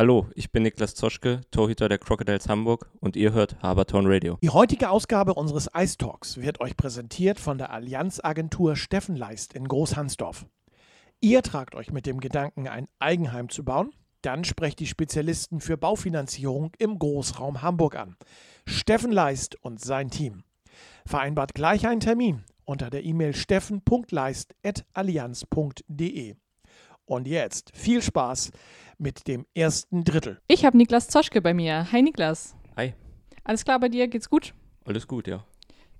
Hallo, ich bin Niklas Zoschke, Torhüter der Crocodiles Hamburg und ihr hört Haberton Radio. Die heutige Ausgabe unseres Ice Talks wird euch präsentiert von der Allianzagentur Steffen Leist in Großhansdorf. Ihr tragt euch mit dem Gedanken, ein Eigenheim zu bauen? Dann sprecht die Spezialisten für Baufinanzierung im Großraum Hamburg an. Steffen Leist und sein Team. Vereinbart gleich einen Termin unter der E-Mail steffen.leist.allianz.de. Und jetzt viel Spaß mit dem ersten Drittel. Ich habe Niklas Zoschke bei mir. Hi Niklas. Hi. Alles klar bei dir? Geht's gut? Alles gut, ja.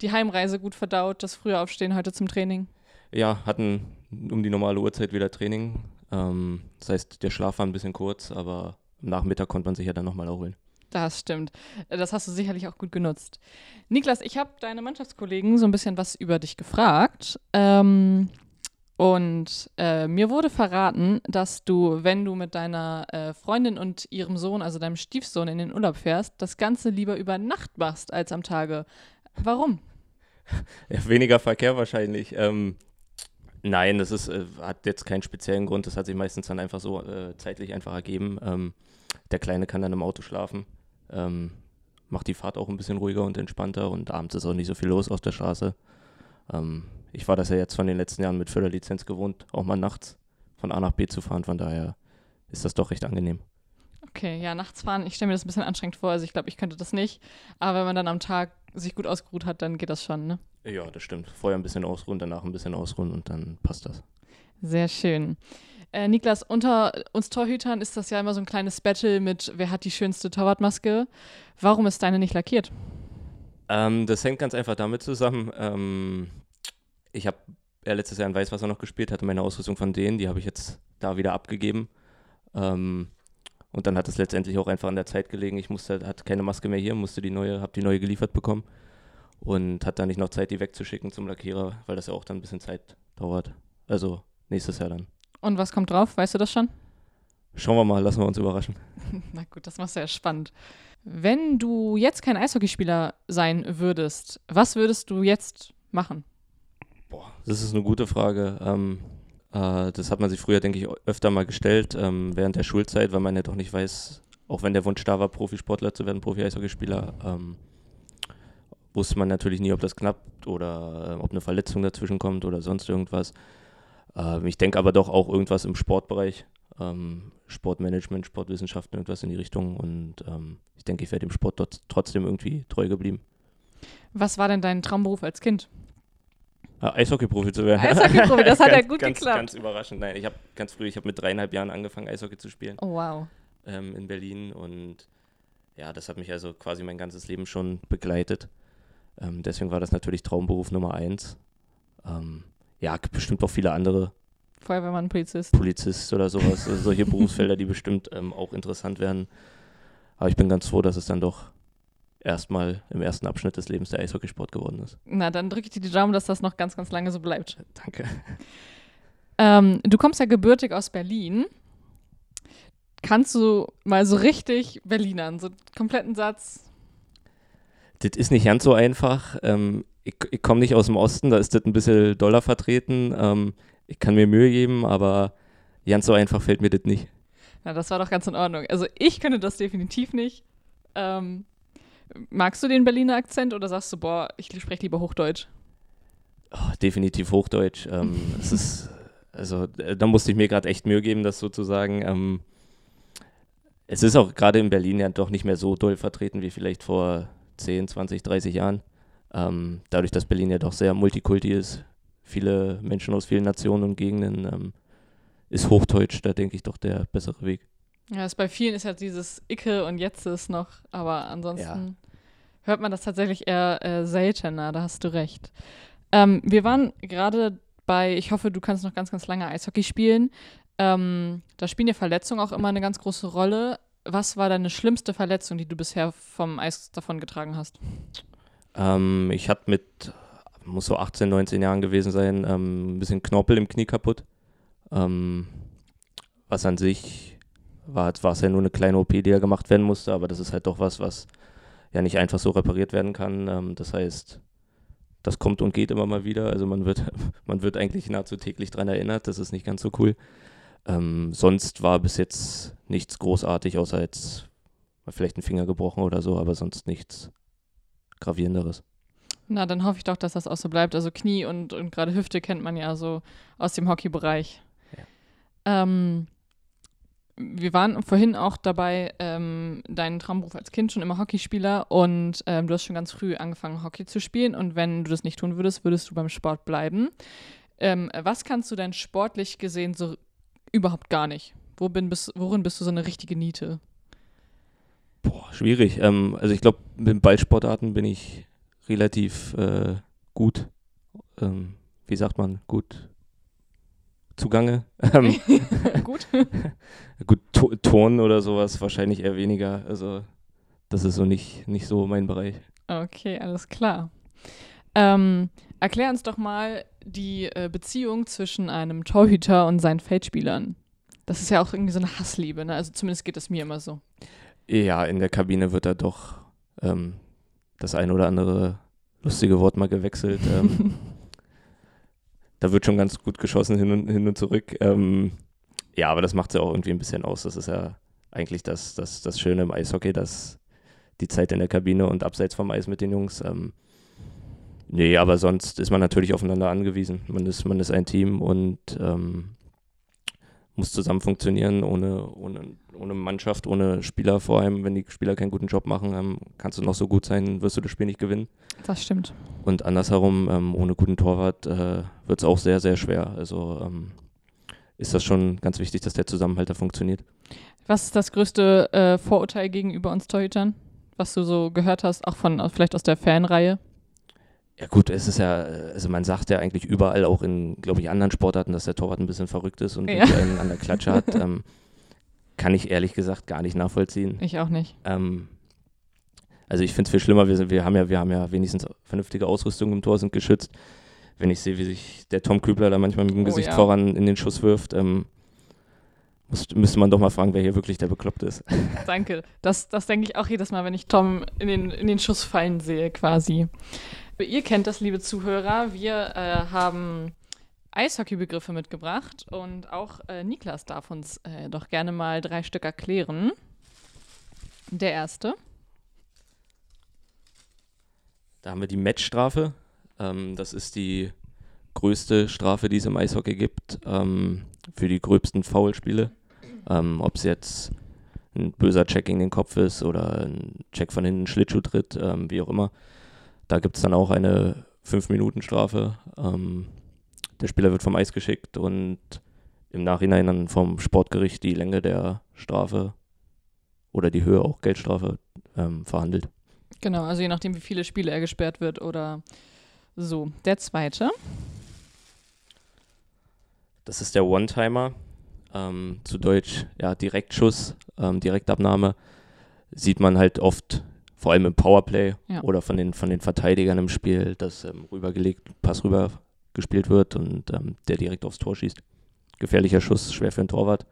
Die Heimreise gut verdaut, das frühe Aufstehen heute zum Training? Ja, hatten um die normale Uhrzeit wieder Training. Ähm, das heißt, der Schlaf war ein bisschen kurz, aber am Nachmittag konnte man sich ja dann nochmal erholen. Das stimmt. Das hast du sicherlich auch gut genutzt. Niklas, ich habe deine Mannschaftskollegen so ein bisschen was über dich gefragt. Ähm, und äh, mir wurde verraten, dass du, wenn du mit deiner äh, Freundin und ihrem Sohn, also deinem Stiefsohn, in den Urlaub fährst, das Ganze lieber über Nacht machst als am Tage. Warum? Ja, weniger Verkehr wahrscheinlich. Ähm, nein, das ist, äh, hat jetzt keinen speziellen Grund. Das hat sich meistens dann einfach so äh, zeitlich einfach ergeben. Ähm, der Kleine kann dann im Auto schlafen. Ähm, macht die Fahrt auch ein bisschen ruhiger und entspannter und abends ist auch nicht so viel los auf der Straße. Ähm, ich war das ja jetzt von den letzten Jahren mit Förderlizenz gewohnt, auch mal nachts von A nach B zu fahren. Von daher ist das doch recht angenehm. Okay, ja, nachts fahren, ich stelle mir das ein bisschen anstrengend vor. Also ich glaube, ich könnte das nicht. Aber wenn man dann am Tag sich gut ausgeruht hat, dann geht das schon, ne? Ja, das stimmt. Vorher ein bisschen ausruhen, danach ein bisschen ausruhen und dann passt das. Sehr schön. Äh, Niklas, unter uns Torhütern ist das ja immer so ein kleines Battle mit, wer hat die schönste Torwartmaske. Warum ist deine nicht lackiert? Ähm, das hängt ganz einfach damit zusammen. Ähm, ich habe ja letztes Jahr in Weißwasser noch gespielt, hatte meine Ausrüstung von denen, die habe ich jetzt da wieder abgegeben. Ähm, und dann hat es letztendlich auch einfach an der Zeit gelegen. Ich musste, hatte keine Maske mehr hier, musste die neue, habe die neue geliefert bekommen und hatte dann nicht noch Zeit, die wegzuschicken zum Lackierer, weil das ja auch dann ein bisschen Zeit dauert. Also nächstes Jahr dann. Und was kommt drauf? Weißt du das schon? Schauen wir mal, lassen wir uns überraschen. Na gut, das machst du ja spannend. Wenn du jetzt kein Eishockeyspieler sein würdest, was würdest du jetzt machen? Boah, das ist eine gute Frage. Ähm, äh, das hat man sich früher, denke ich, öfter mal gestellt, ähm, während der Schulzeit, weil man ja doch nicht weiß, auch wenn der Wunsch da war, Profisportler zu werden, Profi-Eishockeyspieler, ähm, wusste man natürlich nie, ob das klappt oder äh, ob eine Verletzung dazwischen kommt oder sonst irgendwas. Äh, ich denke aber doch auch irgendwas im Sportbereich, ähm, Sportmanagement, Sportwissenschaften, irgendwas in die Richtung. Und ähm, ich denke, ich wäre dem Sport trotzdem irgendwie treu geblieben. Was war denn dein Traumberuf als Kind? Ah, Eishockey-Profi zu werden. Eishockey-Profi, das hat ganz, ja gut ganz, geklappt. Ganz überraschend. Nein, ich habe ganz früh, ich habe mit dreieinhalb Jahren angefangen, Eishockey zu spielen Oh wow. ähm, in Berlin. Und ja, das hat mich also quasi mein ganzes Leben schon begleitet. Ähm, deswegen war das natürlich Traumberuf Nummer eins. Ähm, ja, gibt bestimmt auch viele andere Feuerwehrmann, Polizist. Polizist oder sowas, also solche Berufsfelder, die bestimmt ähm, auch interessant werden. Aber ich bin ganz froh, dass es dann doch erstmal im ersten Abschnitt des Lebens der Eishockeysport geworden ist. Na, dann drücke ich dir die Daumen, dass das noch ganz, ganz lange so bleibt. Danke. Ähm, du kommst ja gebürtig aus Berlin. Kannst du mal so richtig Berlinern, so einen kompletten Satz? Das ist nicht ganz so einfach. Ähm, ich ich komme nicht aus dem Osten, da ist das ein bisschen doller vertreten. Ähm, ich kann mir Mühe geben, aber ganz so einfach fällt mir das nicht. Na, das war doch ganz in Ordnung. Also ich könnte das definitiv nicht. Ähm, magst du den Berliner Akzent oder sagst du, boah, ich spreche lieber Hochdeutsch? Oh, definitiv Hochdeutsch. Ähm, es ist, also äh, da musste ich mir gerade echt Mühe geben, das sozusagen. Ähm, es ist auch gerade in Berlin ja doch nicht mehr so doll vertreten wie vielleicht vor 10, 20, 30 Jahren. Ähm, dadurch, dass Berlin ja doch sehr multikulti ist, viele Menschen aus vielen Nationen und Gegenden, ähm, ist Hochdeutsch da denke ich doch der bessere Weg. Ja, es bei vielen ist halt dieses Icke und Jetzt ist noch, aber ansonsten hört man das tatsächlich eher äh, seltener, da hast du recht. Ähm, wir waren gerade bei, ich hoffe, du kannst noch ganz, ganz lange Eishockey spielen. Ähm, da spielen ja Verletzungen auch immer eine ganz große Rolle. Was war deine schlimmste Verletzung, die du bisher vom Eis davon getragen hast? Ähm, ich hatte mit, muss so 18, 19 Jahren gewesen sein, ähm, ein bisschen Knorpel im Knie kaputt. Ähm, was an sich war, es ja nur eine kleine OP, die ja gemacht werden musste, aber das ist halt doch was, was ja nicht einfach so repariert werden kann. Ähm, das heißt, das kommt und geht immer mal wieder. Also man wird, man wird eigentlich nahezu täglich daran erinnert. Das ist nicht ganz so cool. Ähm, sonst war bis jetzt nichts großartig, außer jetzt vielleicht ein Finger gebrochen oder so, aber sonst nichts gravierenderes. Na, dann hoffe ich doch, dass das auch so bleibt. Also Knie und, und gerade Hüfte kennt man ja so aus dem Hockeybereich. Ja. Ähm, wir waren vorhin auch dabei, ähm, deinen Traumberuf als Kind schon immer Hockeyspieler und ähm, du hast schon ganz früh angefangen, Hockey zu spielen und wenn du das nicht tun würdest, würdest du beim Sport bleiben. Ähm, was kannst du denn sportlich gesehen so überhaupt gar nicht? Worin bist, worin bist du so eine richtige Niete? Boah, schwierig. Ähm, also ich glaube, mit Ballsportarten bin ich relativ äh, gut, ähm, wie sagt man, gut zugange. Ähm, gut. gut, to Ton oder sowas wahrscheinlich eher weniger. Also das ist so nicht, nicht so mein Bereich. Okay, alles klar. Ähm, erklär uns doch mal die äh, Beziehung zwischen einem Torhüter und seinen Feldspielern. Das ist ja auch irgendwie so eine Hassliebe, ne? Also zumindest geht es mir immer so. Ja, in der Kabine wird da doch ähm, das ein oder andere lustige Wort mal gewechselt. Ähm, da wird schon ganz gut geschossen hin und, hin und zurück. Ähm, ja, aber das macht es ja auch irgendwie ein bisschen aus. Das ist ja eigentlich das, das, das Schöne im Eishockey, dass die Zeit in der Kabine und abseits vom Eis mit den Jungs. Ähm, nee, aber sonst ist man natürlich aufeinander angewiesen. Man ist, man ist ein Team und ähm, muss zusammen funktionieren. Ohne, ohne, ohne Mannschaft, ohne Spieler vor allem. Wenn die Spieler keinen guten Job machen, ähm, kannst du noch so gut sein, wirst du das Spiel nicht gewinnen. Das stimmt. Und andersherum, ähm, ohne guten Torwart äh, wird es auch sehr, sehr schwer. Also ähm, ist das schon ganz wichtig, dass der Zusammenhalt da funktioniert. Was ist das größte äh, Vorurteil gegenüber uns Torhütern, was du so gehört hast, auch von vielleicht aus der Fanreihe? Ja gut, es ist ja, also man sagt ja eigentlich überall, auch in, glaube ich, anderen Sportarten, dass der Torwart ein bisschen verrückt ist und ja. einen an der Klatsche hat. Ähm, kann ich ehrlich gesagt gar nicht nachvollziehen. Ich auch nicht. Ähm, also ich finde es viel schlimmer, wir, wir, haben ja, wir haben ja wenigstens vernünftige Ausrüstung im Tor, sind geschützt. Wenn ich sehe, wie sich der Tom Kübler da manchmal mit dem oh, Gesicht ja. voran in den Schuss wirft, ähm, muss, müsste man doch mal fragen, wer hier wirklich der Bekloppte ist. Danke. Das, das denke ich auch jedes Mal, wenn ich Tom in den, in den Schuss fallen sehe, quasi. Ihr kennt das, liebe Zuhörer. Wir äh, haben Eishockey-Begriffe mitgebracht und auch äh, Niklas darf uns äh, doch gerne mal drei Stück erklären. Der erste. Da haben wir die Matchstrafe. Ähm, das ist die größte Strafe, die es im Eishockey gibt, ähm, für die gröbsten Foulspiele. Ähm, Ob es jetzt ein böser Check gegen den Kopf ist oder ein Check von hinten, Schlittschuh tritt, ähm, wie auch immer. Da gibt es dann auch eine 5-Minuten-Strafe. Ähm, der Spieler wird vom Eis geschickt und im Nachhinein dann vom Sportgericht die Länge der Strafe oder die Höhe auch Geldstrafe ähm, verhandelt. Genau, also je nachdem, wie viele Spiele er gesperrt wird oder so. Der zweite. Das ist der One-Timer. Ähm, zu Deutsch, ja, Direktschuss, ähm, Direktabnahme. Sieht man halt oft vor allem im Powerplay ja. oder von den, von den Verteidigern im Spiel, dass ähm, rübergelegt, Pass rüber gespielt wird und ähm, der direkt aufs Tor schießt. Gefährlicher Schuss, schwer für einen Torwart.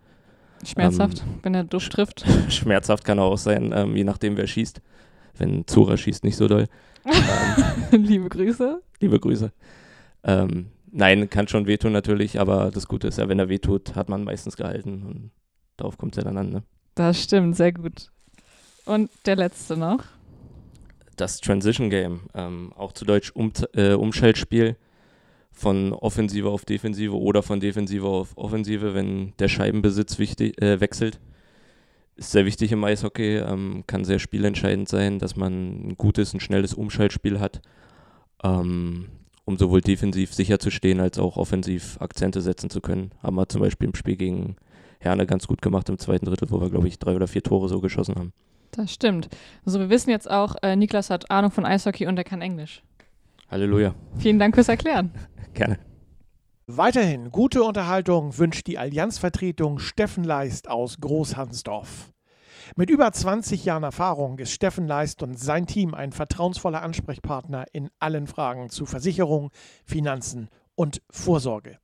Schmerzhaft, ähm, wenn er duft trifft. Schmerzhaft kann er auch sein, ähm, je nachdem wer schießt. Wenn Zora schießt, nicht so doll. Ähm, liebe Grüße. Liebe Grüße. Ähm, nein, kann schon wehtun natürlich, aber das Gute ist ja, wenn er wehtut, hat man meistens gehalten und darauf kommt es ja dann an. Ne? Das stimmt, sehr gut. Und der letzte noch das Transition Game, ähm, auch zu Deutsch um, äh, Umschaltspiel von Offensive auf Defensive oder von Defensive auf Offensive, wenn der Scheibenbesitz wichtig, äh, wechselt. Ist sehr wichtig im Eishockey, ähm, kann sehr spielentscheidend sein, dass man ein gutes, ein schnelles Umschaltspiel hat, ähm, um sowohl defensiv sicher zu stehen, als auch offensiv Akzente setzen zu können. Haben wir zum Beispiel im Spiel gegen Herne ganz gut gemacht im zweiten Drittel, wo wir, glaube ich, drei oder vier Tore so geschossen haben. Das stimmt. Also wir wissen jetzt auch, äh, Niklas hat Ahnung von Eishockey und er kann Englisch. Halleluja. Vielen Dank fürs Erklären. Gerne. Weiterhin gute Unterhaltung wünscht die Allianzvertretung Steffen Leist aus Großhansdorf. Mit über 20 Jahren Erfahrung ist Steffen Leist und sein Team ein vertrauensvoller Ansprechpartner in allen Fragen zu Versicherung, Finanzen und Vorsorge.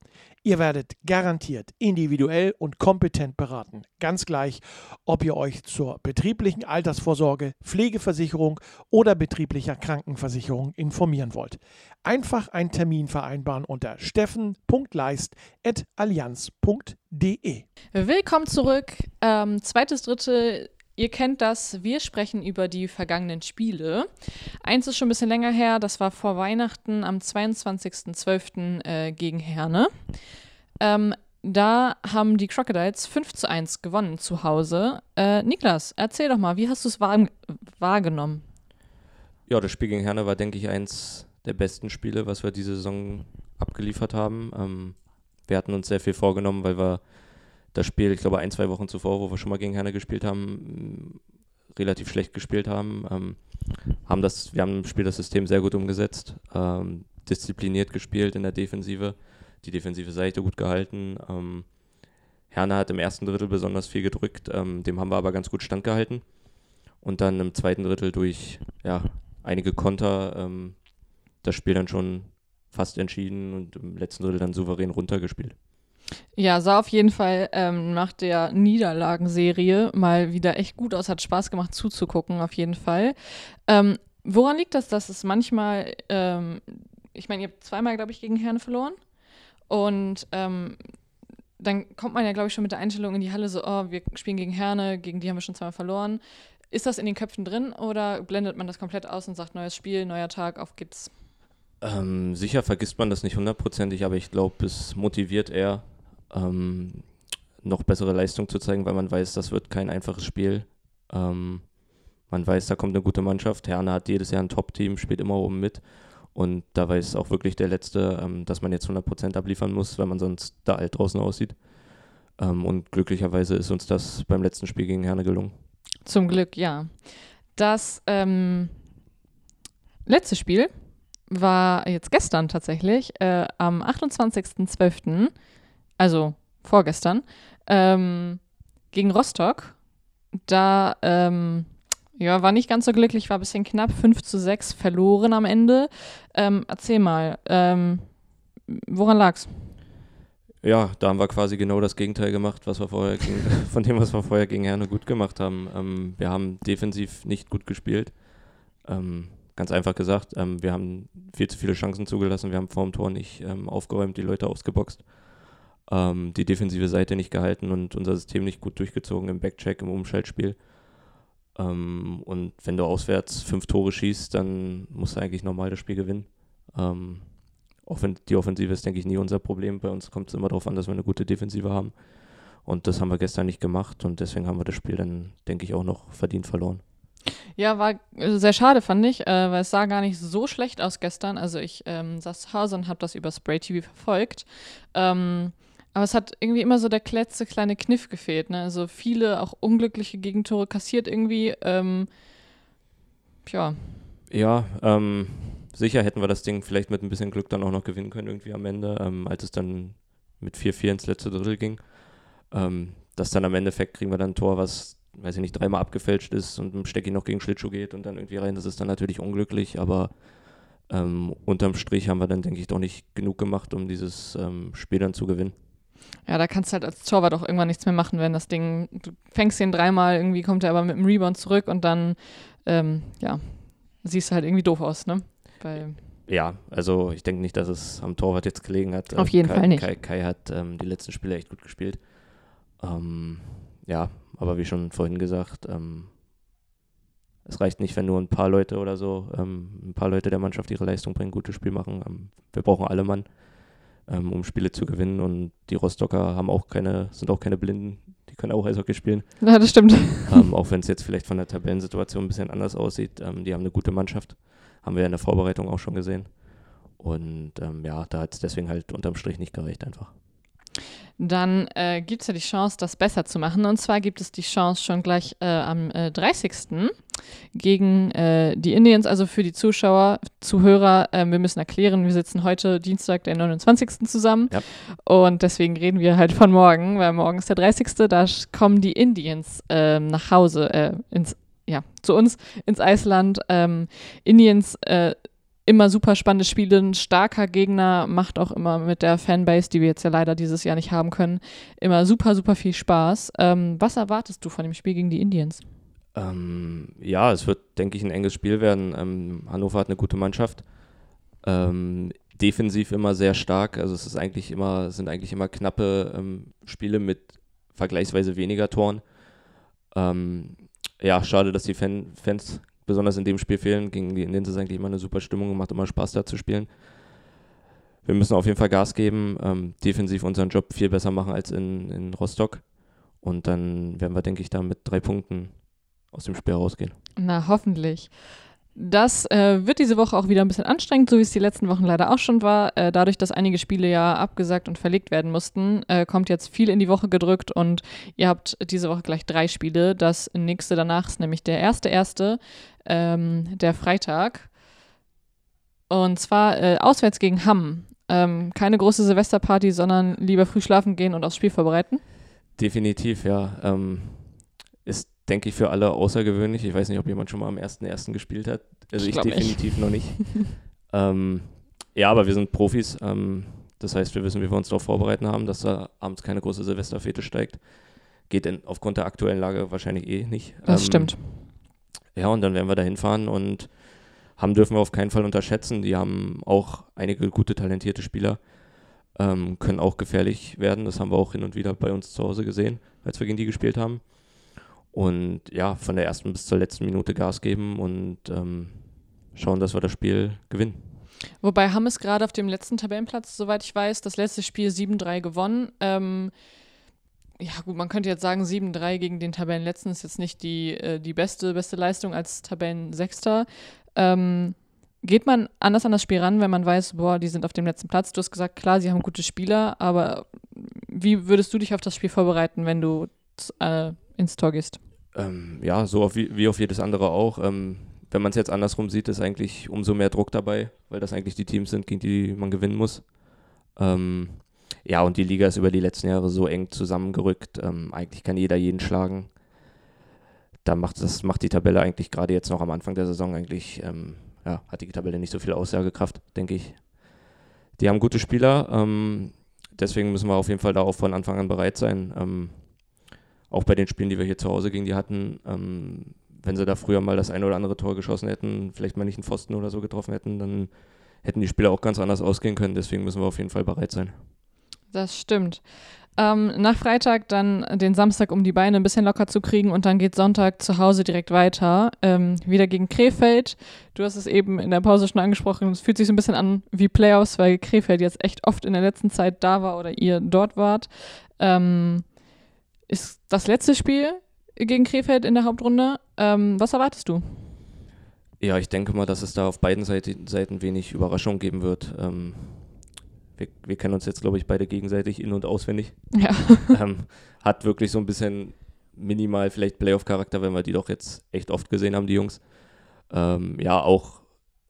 Ihr werdet garantiert individuell und kompetent beraten. Ganz gleich, ob ihr euch zur betrieblichen Altersvorsorge, Pflegeversicherung oder betrieblicher Krankenversicherung informieren wollt. Einfach einen Termin vereinbaren unter steffen.leist.allianz.de. Willkommen zurück. Ähm, zweites Drittel Ihr kennt das, wir sprechen über die vergangenen Spiele. Eins ist schon ein bisschen länger her, das war vor Weihnachten am 22.12. Äh, gegen Herne. Ähm, da haben die Crocodiles 5 zu 1 gewonnen zu Hause. Äh, Niklas, erzähl doch mal, wie hast du es wahr wahrgenommen? Ja, das Spiel gegen Herne war, denke ich, eins der besten Spiele, was wir diese Saison abgeliefert haben. Ähm, wir hatten uns sehr viel vorgenommen, weil wir das Spiel, ich glaube, ein, zwei Wochen zuvor, wo wir schon mal gegen Herne gespielt haben, relativ schlecht gespielt haben. Ähm, haben das, wir haben im Spiel das System sehr gut umgesetzt, ähm, diszipliniert gespielt in der Defensive, die defensive Seite gut gehalten. Ähm, Herne hat im ersten Drittel besonders viel gedrückt, ähm, dem haben wir aber ganz gut standgehalten. Und dann im zweiten Drittel durch ja, einige Konter ähm, das Spiel dann schon fast entschieden und im letzten Drittel dann souverän runtergespielt. Ja, sah auf jeden Fall ähm, nach der Niederlagenserie mal wieder echt gut aus. Hat Spaß gemacht zuzugucken, auf jeden Fall. Ähm, woran liegt das, dass es manchmal, ähm, ich meine, ihr habt zweimal, glaube ich, gegen Herne verloren. Und ähm, dann kommt man ja, glaube ich, schon mit der Einstellung in die Halle so, oh, wir spielen gegen Herne, gegen die haben wir schon zweimal verloren. Ist das in den Köpfen drin oder blendet man das komplett aus und sagt, neues Spiel, neuer Tag, auf geht's? Ähm, sicher vergisst man das nicht hundertprozentig, aber ich glaube, es motiviert eher, ähm, noch bessere Leistung zu zeigen, weil man weiß, das wird kein einfaches Spiel. Ähm, man weiß, da kommt eine gute Mannschaft. Herne hat jedes Jahr ein Top-Team, spielt immer oben mit. Und da weiß auch wirklich der Letzte, ähm, dass man jetzt 100% abliefern muss, weil man sonst da alt draußen aussieht. Ähm, und glücklicherweise ist uns das beim letzten Spiel gegen Herne gelungen. Zum Glück, ja. Das ähm, letzte Spiel war jetzt gestern tatsächlich, äh, am 28.12 also vorgestern, ähm, gegen Rostock. Da ähm, ja, war nicht ganz so glücklich, war ein bisschen knapp, 5 zu 6 verloren am Ende. Ähm, erzähl mal, ähm, woran lag's? Ja, da haben wir quasi genau das Gegenteil gemacht, was wir vorher gegen, von dem, was wir vorher gegen Herne gut gemacht haben. Ähm, wir haben defensiv nicht gut gespielt. Ähm, ganz einfach gesagt, wir haben viel zu viele Chancen zugelassen, wir haben vor dem Tor nicht aufgeräumt, die Leute ausgeboxt ähm, die defensive Seite nicht gehalten und unser System nicht gut durchgezogen im Backcheck, im Umschaltspiel. Ähm, und wenn du auswärts fünf Tore schießt, dann musst du eigentlich normal das Spiel gewinnen. Ähm, die Offensive ist, denke ich, nie unser Problem. Bei uns kommt es immer darauf an, dass wir eine gute Defensive haben. Und das haben wir gestern nicht gemacht und deswegen haben wir das Spiel dann, denke ich, auch noch verdient verloren. Ja, war sehr schade, fand ich, äh, weil es sah gar nicht so schlecht aus gestern. Also ich ähm, saß zu Hause und habe das über Spray TV verfolgt. Ähm, aber es hat irgendwie immer so der letzte kleine Kniff gefehlt. Ne? Also viele auch unglückliche Gegentore kassiert irgendwie. Ähm, ja. Ja, ähm, sicher hätten wir das Ding vielleicht mit ein bisschen Glück dann auch noch gewinnen können irgendwie am Ende, ähm, als es dann mit 4-4 ins letzte Drittel ging. Ähm, das dann am Endeffekt kriegen wir dann ein Tor, was, weiß ich nicht, dreimal abgefälscht ist und ein Stecki noch gegen Schlittschuh geht und dann irgendwie rein. Das ist dann natürlich unglücklich, aber ähm, unterm Strich haben wir dann, denke ich, doch nicht genug gemacht, um dieses ähm, Spiel dann zu gewinnen. Ja, da kannst du halt als Torwart auch irgendwann nichts mehr machen, wenn das Ding, du fängst ihn dreimal, irgendwie kommt er aber mit dem Rebound zurück und dann, ähm, ja, siehst du halt irgendwie doof aus, ne? Weil ja, also ich denke nicht, dass es am Torwart jetzt gelegen hat. Auf jeden Kai, Fall nicht. Kai, Kai hat ähm, die letzten Spiele echt gut gespielt. Ähm, ja, aber wie schon vorhin gesagt, ähm, es reicht nicht, wenn nur ein paar Leute oder so, ähm, ein paar Leute der Mannschaft ihre Leistung bringen, gutes Spiel machen. Ähm, wir brauchen alle Mann ähm, um Spiele zu gewinnen. Und die Rostocker haben auch keine, sind auch keine Blinden, die können auch Eishockey spielen. Ja, das stimmt. Ähm, auch wenn es jetzt vielleicht von der Tabellensituation ein bisschen anders aussieht. Ähm, die haben eine gute Mannschaft. Haben wir ja in der Vorbereitung auch schon gesehen. Und ähm, ja, da hat es deswegen halt unterm Strich nicht gereicht einfach dann äh, gibt es ja die Chance, das besser zu machen. Und zwar gibt es die Chance schon gleich äh, am äh, 30. gegen äh, die Indians, also für die Zuschauer, Zuhörer. Ähm, wir müssen erklären, wir sitzen heute Dienstag, der 29. zusammen. Ja. Und deswegen reden wir halt von morgen, weil morgen ist der 30. Da kommen die Indians ähm, nach Hause, äh, ins, ja, zu uns ins Eisland. Ähm, Indians äh, immer super spannende Spiele. Ein starker Gegner macht auch immer mit der Fanbase, die wir jetzt ja leider dieses Jahr nicht haben können, immer super, super viel Spaß. Ähm, was erwartest du von dem Spiel gegen die Indians? Ähm, ja, es wird, denke ich, ein enges Spiel werden. Ähm, Hannover hat eine gute Mannschaft. Ähm, defensiv immer sehr stark. Also es ist eigentlich immer, sind eigentlich immer knappe ähm, Spiele mit vergleichsweise weniger Toren. Ähm, ja, schade, dass die Fan Fans besonders in dem Spiel fehlen. Gegen die Indians ist eigentlich immer eine super Stimmung und macht immer Spaß, da zu spielen. Wir müssen auf jeden Fall Gas geben, ähm, defensiv unseren Job viel besser machen als in, in Rostock. Und dann werden wir, denke ich, da mit drei Punkten aus dem Spiel rausgehen. Na, hoffentlich. Das äh, wird diese Woche auch wieder ein bisschen anstrengend, so wie es die letzten Wochen leider auch schon war. Äh, dadurch, dass einige Spiele ja abgesagt und verlegt werden mussten, äh, kommt jetzt viel in die Woche gedrückt und ihr habt diese Woche gleich drei Spiele. Das nächste danach ist nämlich der erste erste, ähm, der Freitag. Und zwar äh, auswärts gegen Hamm. Ähm, keine große Silvesterparty, sondern lieber früh schlafen gehen und aufs Spiel vorbereiten. Definitiv, ja. Ähm, denke ich, für alle außergewöhnlich. Ich weiß nicht, ob jemand schon mal am 1.1. gespielt hat. Also ich, ich definitiv nicht. noch nicht. ähm, ja, aber wir sind Profis. Ähm, das heißt, wir wissen, wie wir uns darauf vorbereiten haben, dass da abends keine große Silvesterfete steigt. Geht denn aufgrund der aktuellen Lage wahrscheinlich eh nicht. Das ähm, stimmt. Ja, und dann werden wir da hinfahren und haben dürfen wir auf keinen Fall unterschätzen. Die haben auch einige gute, talentierte Spieler, ähm, können auch gefährlich werden. Das haben wir auch hin und wieder bei uns zu Hause gesehen, als wir gegen die gespielt haben. Und ja, von der ersten bis zur letzten Minute Gas geben und ähm, schauen, dass wir das Spiel gewinnen. Wobei Hamm ist gerade auf dem letzten Tabellenplatz, soweit ich weiß, das letzte Spiel 7-3 gewonnen. Ähm, ja, gut, man könnte jetzt sagen, 7-3 gegen den Tabellenletzten ist jetzt nicht die, äh, die beste, beste Leistung als Tabellensechster. Ähm, geht man anders an das Spiel ran, wenn man weiß, boah, die sind auf dem letzten Platz? Du hast gesagt, klar, sie haben gute Spieler, aber wie würdest du dich auf das Spiel vorbereiten, wenn du äh, ins Tor gehst? Ähm, ja, so auf, wie, auf jedes andere auch. Ähm, wenn man es jetzt andersrum sieht, ist eigentlich umso mehr Druck dabei, weil das eigentlich die Teams sind, gegen die man gewinnen muss. Ähm, ja, und die Liga ist über die letzten Jahre so eng zusammengerückt. Ähm, eigentlich kann jeder jeden schlagen. Da macht das macht die Tabelle eigentlich gerade jetzt noch am Anfang der Saison eigentlich, ähm, ja, hat die Tabelle nicht so viel Aussagekraft, denke ich. Die haben gute Spieler, ähm, deswegen müssen wir auf jeden Fall da auch von Anfang an bereit sein auch bei den Spielen, die wir hier zu Hause gegen die hatten, ähm, wenn sie da früher mal das eine oder andere Tor geschossen hätten, vielleicht mal nicht einen Pfosten oder so getroffen hätten, dann hätten die Spiele auch ganz anders ausgehen können. Deswegen müssen wir auf jeden Fall bereit sein. Das stimmt. Ähm, nach Freitag dann den Samstag, um die Beine ein bisschen locker zu kriegen und dann geht Sonntag zu Hause direkt weiter. Ähm, wieder gegen Krefeld. Du hast es eben in der Pause schon angesprochen. Es fühlt sich so ein bisschen an wie Playoffs, weil Krefeld jetzt echt oft in der letzten Zeit da war oder ihr dort wart. Ähm, ist das letzte Spiel gegen Krefeld in der Hauptrunde. Ähm, was erwartest du? Ja, ich denke mal, dass es da auf beiden Seiten wenig Überraschung geben wird. Ähm, wir, wir, kennen uns jetzt, glaube ich, beide gegenseitig in- und auswendig. Ja. ähm, hat wirklich so ein bisschen minimal vielleicht Playoff-Charakter, wenn wir die doch jetzt echt oft gesehen haben, die Jungs. Ähm, ja, auch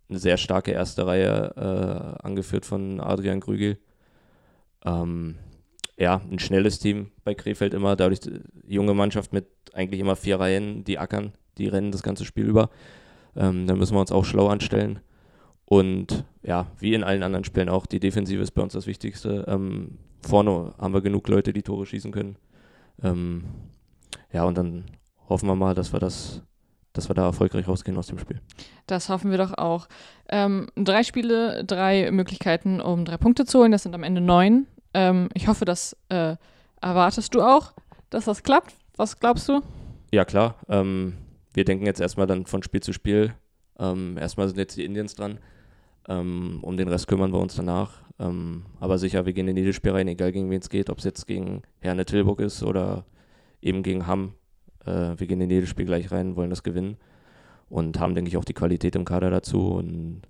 eine sehr starke erste Reihe, äh, angeführt von Adrian Krügel. Ähm, ja, ein schnelles Team bei Krefeld immer, dadurch die junge Mannschaft mit eigentlich immer vier Reihen, die ackern, die rennen das ganze Spiel über. Ähm, da müssen wir uns auch schlau anstellen. Und ja, wie in allen anderen Spielen auch, die Defensive ist bei uns das Wichtigste. Ähm, vorne haben wir genug Leute, die Tore schießen können. Ähm, ja, und dann hoffen wir mal, dass wir das dass wir da erfolgreich rausgehen aus dem Spiel. Das hoffen wir doch auch. Ähm, drei Spiele, drei Möglichkeiten, um drei Punkte zu holen. Das sind am Ende neun. Ähm, ich hoffe, das äh, erwartest du auch, dass das klappt. Was glaubst du? Ja, klar. Ähm, wir denken jetzt erstmal dann von Spiel zu Spiel. Ähm, erstmal sind jetzt die Indians dran. Ähm, um den Rest kümmern wir uns danach. Ähm, aber sicher, wir gehen in jedes Spiel rein, egal gegen wen es geht, ob es jetzt gegen Herne Tilburg ist oder eben gegen Hamm. Äh, wir gehen in jedes Spiel gleich rein, wollen das gewinnen und haben, denke ich, auch die Qualität im Kader dazu. Und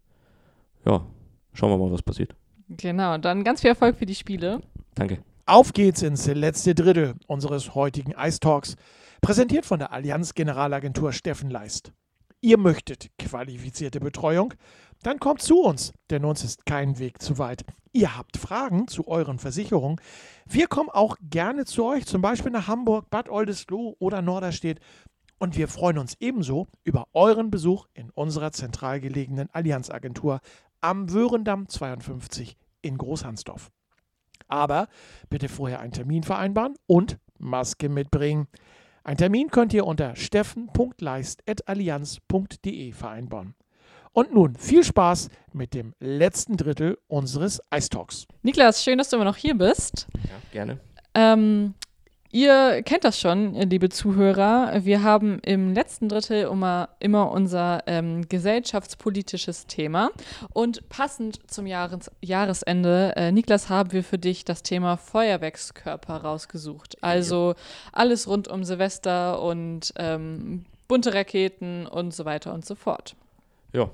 ja, schauen wir mal, was passiert. Genau, dann ganz viel Erfolg für die Spiele. Danke. Auf geht's ins letzte Drittel unseres heutigen Ice Talks, präsentiert von der Allianz Generalagentur Steffen Leist. Ihr möchtet qualifizierte Betreuung? Dann kommt zu uns, denn uns ist kein Weg zu weit. Ihr habt Fragen zu euren Versicherungen? Wir kommen auch gerne zu euch, zum Beispiel nach Hamburg, Bad Oldesloe oder Norderstedt Und wir freuen uns ebenso über euren Besuch in unserer zentral gelegenen Allianzagentur am Wörendamm 52 in Großhansdorf. Aber bitte vorher einen Termin vereinbaren und Maske mitbringen. Ein Termin könnt ihr unter steffen.leist.allianz.de vereinbaren. Und nun viel Spaß mit dem letzten Drittel unseres Eistalks. Niklas, schön, dass du immer noch hier bist. Ja, gerne. Ähm, ihr kennt das schon, liebe Zuhörer. Wir haben im letzten Drittel immer, immer unser ähm, gesellschaftspolitisches Thema. Und passend zum Jahres Jahresende, äh, Niklas, haben wir für dich das Thema Feuerwerkskörper rausgesucht. Also alles rund um Silvester und ähm, bunte Raketen und so weiter und so fort. Ja.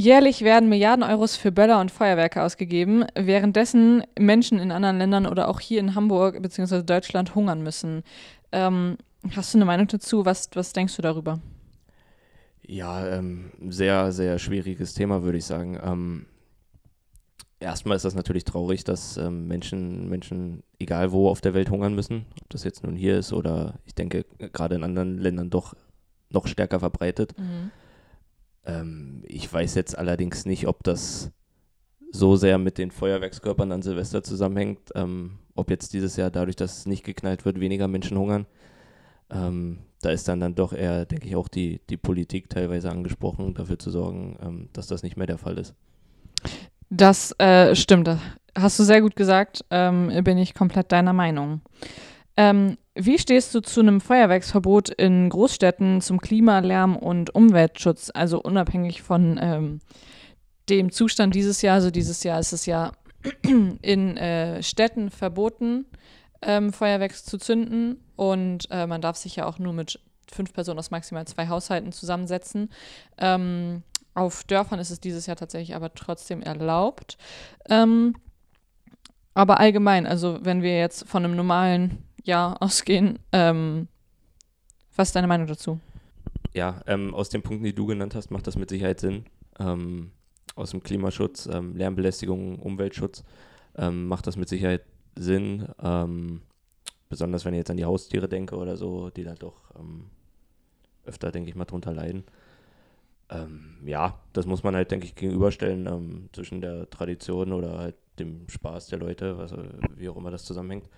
Jährlich werden Milliarden Euros für Böller und Feuerwerke ausgegeben, währenddessen Menschen in anderen Ländern oder auch hier in Hamburg bzw. Deutschland hungern müssen. Ähm, hast du eine Meinung dazu? Was, was denkst du darüber? Ja, ähm, sehr, sehr schwieriges Thema, würde ich sagen. Ähm, erstmal ist das natürlich traurig, dass ähm, Menschen, Menschen, egal wo auf der Welt, hungern müssen. Ob das jetzt nun hier ist oder ich denke, gerade in anderen Ländern doch noch stärker verbreitet. Mhm. Ähm, ich weiß jetzt allerdings nicht, ob das so sehr mit den Feuerwerkskörpern an Silvester zusammenhängt, ähm, ob jetzt dieses Jahr dadurch, dass es nicht geknallt wird, weniger Menschen hungern. Ähm, da ist dann dann doch eher, denke ich, auch die, die Politik teilweise angesprochen, dafür zu sorgen, ähm, dass das nicht mehr der Fall ist. Das äh, stimmt. Hast du sehr gut gesagt. Ähm, bin ich komplett deiner Meinung. Ähm, wie stehst du zu einem Feuerwerksverbot in Großstädten zum Klimalärm und Umweltschutz, also unabhängig von ähm, dem Zustand dieses Jahr? Also dieses Jahr ist es ja in äh, Städten verboten, ähm, Feuerwerks zu zünden und äh, man darf sich ja auch nur mit fünf Personen aus maximal zwei Haushalten zusammensetzen. Ähm, auf Dörfern ist es dieses Jahr tatsächlich aber trotzdem erlaubt. Ähm, aber allgemein, also wenn wir jetzt von einem normalen Jahr ausgehen, ähm, was ist deine Meinung dazu? Ja, ähm, aus den Punkten, die du genannt hast, macht das mit Sicherheit Sinn. Ähm, aus dem Klimaschutz, ähm, Lärmbelästigung, Umweltschutz ähm, macht das mit Sicherheit Sinn. Ähm, besonders wenn ich jetzt an die Haustiere denke oder so, die da doch öfter, denke ich mal, drunter leiden. ja, das muss man halt, denke ich, gegenüberstellen zwischen der Tradition oder halt dem Spaß der Leute, was, wie auch immer das zusammenhängt.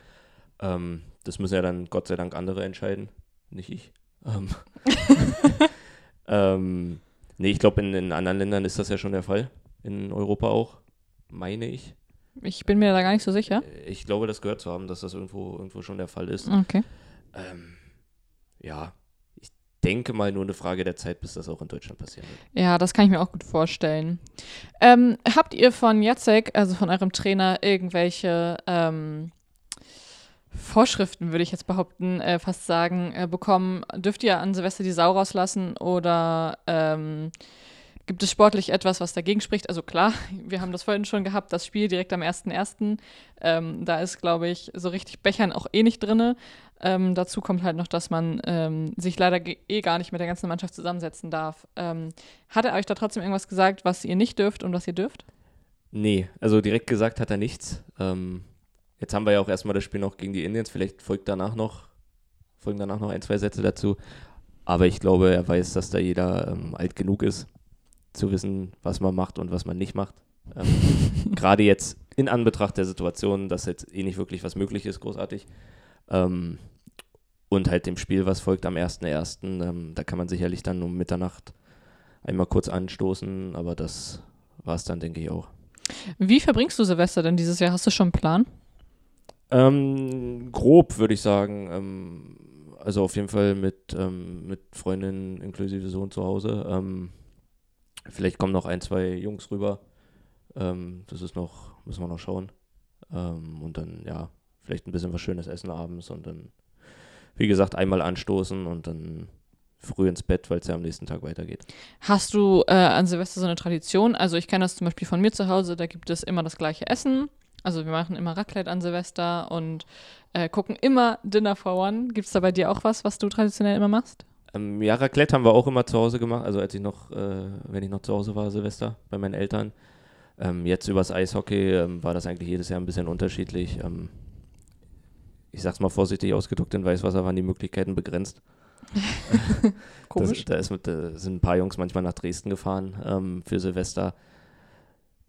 Ähm, das müssen ja dann Gott sei Dank andere entscheiden, nicht ich. Ähm, ähm, nee, ich glaube, in, in anderen Ländern ist das ja schon der Fall. In Europa auch, meine ich. Ich bin mir da gar nicht so sicher. Äh, ich glaube, das gehört zu haben, dass das irgendwo, irgendwo schon der Fall ist. Okay. Ähm, ja, ich denke mal nur eine Frage der Zeit, bis das auch in Deutschland passieren wird. Ja, das kann ich mir auch gut vorstellen. Ähm, habt ihr von Jacek, also von eurem Trainer, irgendwelche ähm, Vorschriften, würde ich jetzt behaupten, äh, fast sagen, äh, bekommen. Dürft ihr an Silvester die Sau rauslassen oder ähm, gibt es sportlich etwas, was dagegen spricht? Also klar, wir haben das vorhin schon gehabt, das Spiel direkt am 1.1. Ähm, da ist, glaube ich, so richtig Bechern auch eh nicht drin. Ähm, dazu kommt halt noch, dass man ähm, sich leider eh gar nicht mit der ganzen Mannschaft zusammensetzen darf. Ähm, hat er euch da trotzdem irgendwas gesagt, was ihr nicht dürft und was ihr dürft? Nee, also direkt gesagt hat er nichts. Ähm, Jetzt haben wir ja auch erstmal das Spiel noch gegen die Indians. Vielleicht folgt danach noch, folgen danach noch ein, zwei Sätze dazu. Aber ich glaube, er weiß, dass da jeder ähm, alt genug ist, zu wissen, was man macht und was man nicht macht. Ähm, Gerade jetzt in Anbetracht der Situation, dass jetzt eh nicht wirklich was möglich ist, großartig. Ähm, und halt dem Spiel, was folgt am 1.1., ähm, da kann man sicherlich dann um Mitternacht einmal kurz anstoßen, aber das war es dann, denke ich, auch. Wie verbringst du Silvester denn dieses Jahr? Hast du schon einen Plan? Ähm, grob würde ich sagen. Ähm, also auf jeden Fall mit, ähm, mit Freundinnen inklusive Sohn zu Hause. Ähm, vielleicht kommen noch ein, zwei Jungs rüber. Ähm, das ist noch, müssen wir noch schauen. Ähm, und dann, ja, vielleicht ein bisschen was Schönes essen abends und dann, wie gesagt, einmal anstoßen und dann früh ins Bett, weil es ja am nächsten Tag weitergeht. Hast du äh, an Silvester so eine Tradition? Also ich kenne das zum Beispiel von mir zu Hause, da gibt es immer das gleiche Essen also wir machen immer Raclette an Silvester und äh, gucken immer Dinner for One. Gibt es da bei dir auch was, was du traditionell immer machst? Ähm, ja, Raclette haben wir auch immer zu Hause gemacht. Also als ich noch, äh, wenn ich noch zu Hause war, Silvester, bei meinen Eltern. Ähm, jetzt übers Eishockey ähm, war das eigentlich jedes Jahr ein bisschen unterschiedlich. Ähm, ich sag's mal vorsichtig ausgedrückt, in Weißwasser waren die Möglichkeiten begrenzt. Komisch. Das, da, ist, da, sind ein paar Jungs manchmal nach Dresden gefahren ähm, für Silvester.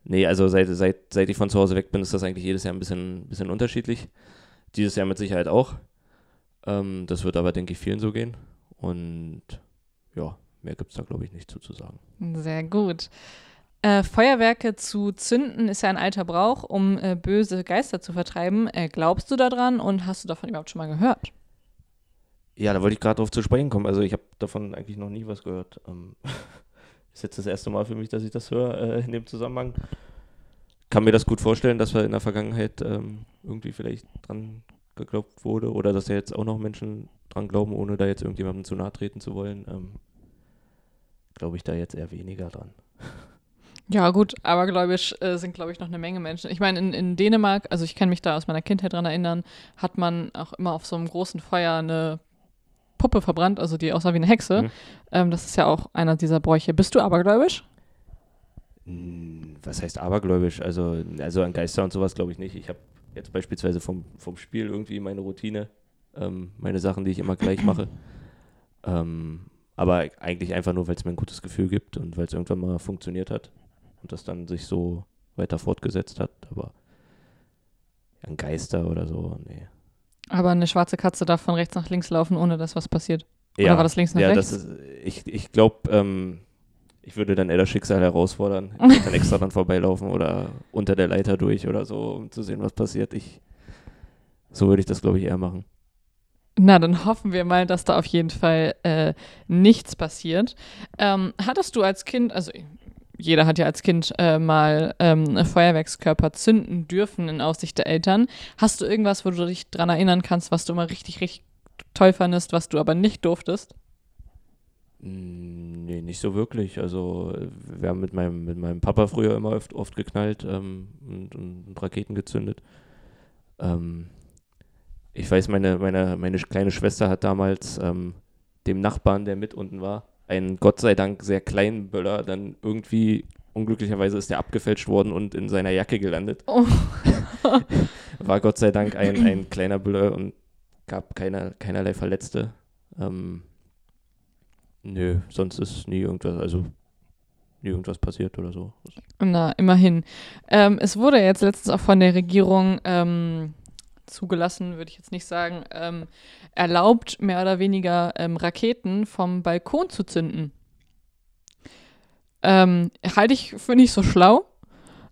Nee, also seit, seit, seit ich von zu Hause weg bin, ist das eigentlich jedes Jahr ein bisschen, bisschen unterschiedlich. Dieses Jahr mit Sicherheit auch. Ähm, das wird aber, denke ich, vielen so gehen. Und ja, mehr gibt es da, glaube ich, nicht zu, zu sagen. Sehr gut. Äh, Feuerwerke zu zünden ist ja ein alter Brauch, um äh, böse Geister zu vertreiben. Äh, glaubst du daran und hast du davon überhaupt schon mal gehört? Ja, da wollte ich gerade drauf zu sprechen kommen. Also ich habe davon eigentlich noch nie was gehört. Ähm, ist jetzt das erste Mal für mich, dass ich das höre äh, in dem Zusammenhang. Kann mir das gut vorstellen, dass wir in der Vergangenheit ähm, irgendwie vielleicht dran geglaubt wurde oder dass da jetzt auch noch Menschen dran glauben, ohne da jetzt irgendjemandem zu nahe treten zu wollen. Ähm, Glaube ich da jetzt eher weniger dran. Ja, gut, abergläubisch äh, sind, glaube ich, noch eine Menge Menschen. Ich meine, in, in Dänemark, also ich kann mich da aus meiner Kindheit dran erinnern, hat man auch immer auf so einem großen Feuer eine Puppe verbrannt, also die aussah wie eine Hexe. Mhm. Ähm, das ist ja auch einer dieser Bräuche. Bist du abergläubisch? Was heißt abergläubisch? Also, also an Geister und sowas glaube ich nicht. Ich habe jetzt beispielsweise vom, vom Spiel irgendwie meine Routine, ähm, meine Sachen, die ich immer gleich mache. Ähm, aber eigentlich einfach nur, weil es mir ein gutes Gefühl gibt und weil es irgendwann mal funktioniert hat und das dann sich so weiter fortgesetzt hat. Aber an Geister oder so, nee. Aber eine schwarze Katze darf von rechts nach links laufen, ohne dass was passiert. Oder ja, war das links nach ja, rechts? Das ist, ich ich glaube, ähm, ich würde dann eher das Schicksal herausfordern. Ich würde dann extra dann vorbeilaufen oder unter der Leiter durch oder so, um zu sehen, was passiert. Ich, so würde ich das, glaube ich, eher machen. Na, dann hoffen wir mal, dass da auf jeden Fall äh, nichts passiert. Ähm, hattest du als Kind, also jeder hat ja als Kind äh, mal ähm, Feuerwerkskörper zünden dürfen in Aussicht der Eltern. Hast du irgendwas, wo du dich dran erinnern kannst, was du immer richtig, richtig toll fandest, was du aber nicht durftest? Hm, nee, nicht so wirklich. Also wir haben mit meinem, mit meinem Papa früher immer oft, oft geknallt ähm, und, und, Raketen gezündet. Ähm, ich weiß, meine, meine, meine kleine Schwester hat damals ähm, dem Nachbarn, der mit unten war, einen Gott sei Dank sehr kleinen Böller dann irgendwie, unglücklicherweise ist der abgefälscht worden und in seiner Jacke gelandet. Oh. War Gott sei Dank ein, ein kleiner Böller und gab keiner, keinerlei Verletzte. Ähm, nö, sonst ist nie irgendwas, also nie irgendwas passiert oder so. Na, immerhin. Ähm, es wurde jetzt letztens auch von der Regierung ähm, zugelassen, würde ich jetzt nicht sagen, ähm, erlaubt, mehr oder weniger ähm, Raketen vom Balkon zu zünden. Ähm, halte ich für nicht so schlau,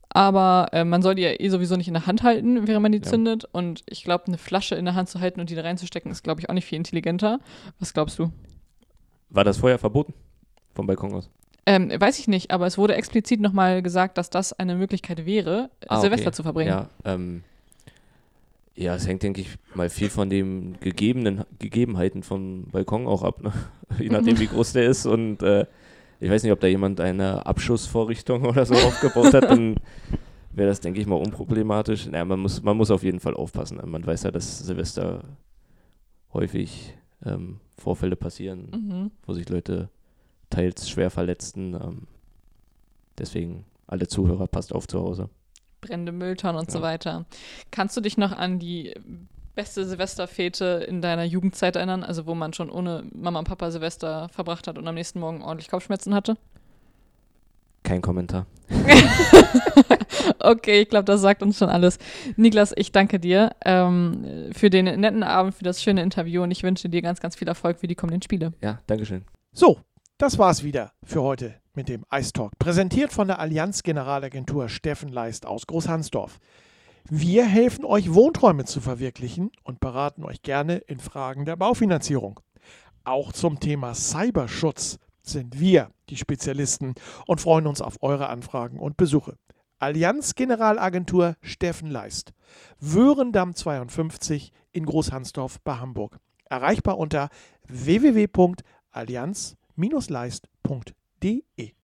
aber äh, man soll die ja eh sowieso nicht in der Hand halten, während man die ja. zündet. Und ich glaube, eine Flasche in der Hand zu halten und die da reinzustecken, ist, glaube ich, auch nicht viel intelligenter. Was glaubst du? War das vorher verboten? Vom Balkon aus? Ähm, weiß ich nicht, aber es wurde explizit nochmal gesagt, dass das eine Möglichkeit wäre, ah, Silvester okay. zu verbringen. Ja, ähm, ja, es hängt, denke ich, mal viel von den gegebenen Gegebenheiten vom Balkon auch ab, ne? je nachdem, wie groß der ist. Und äh, ich weiß nicht, ob da jemand eine Abschussvorrichtung oder so aufgebaut hat, dann wäre das, denke ich mal, unproblematisch. Naja, man muss, man muss auf jeden Fall aufpassen. Ne? Man weiß ja, dass Silvester häufig ähm, Vorfälle passieren, mhm. wo sich Leute teils schwer verletzten. Ähm, deswegen alle Zuhörer, passt auf zu Hause brennende Mülltonnen und ja. so weiter. Kannst du dich noch an die beste Silvesterfete in deiner Jugendzeit erinnern? Also wo man schon ohne Mama und Papa Silvester verbracht hat und am nächsten Morgen ordentlich Kopfschmerzen hatte? Kein Kommentar. okay, ich glaube, das sagt uns schon alles. Niklas, ich danke dir ähm, für den netten Abend, für das schöne Interview und ich wünsche dir ganz, ganz viel Erfolg für die kommenden Spiele. Ja, Dankeschön. So, das war's wieder für heute mit dem Ice Talk, präsentiert von der Allianz Generalagentur Steffen Leist aus Großhansdorf. Wir helfen euch Wohnträume zu verwirklichen und beraten euch gerne in Fragen der Baufinanzierung. Auch zum Thema Cyberschutz sind wir die Spezialisten und freuen uns auf eure Anfragen und Besuche. Allianz Generalagentur Steffen Leist, Wörendamm 52 in Großhansdorf bei Hamburg. Erreichbar unter www.allianz-leist.de DE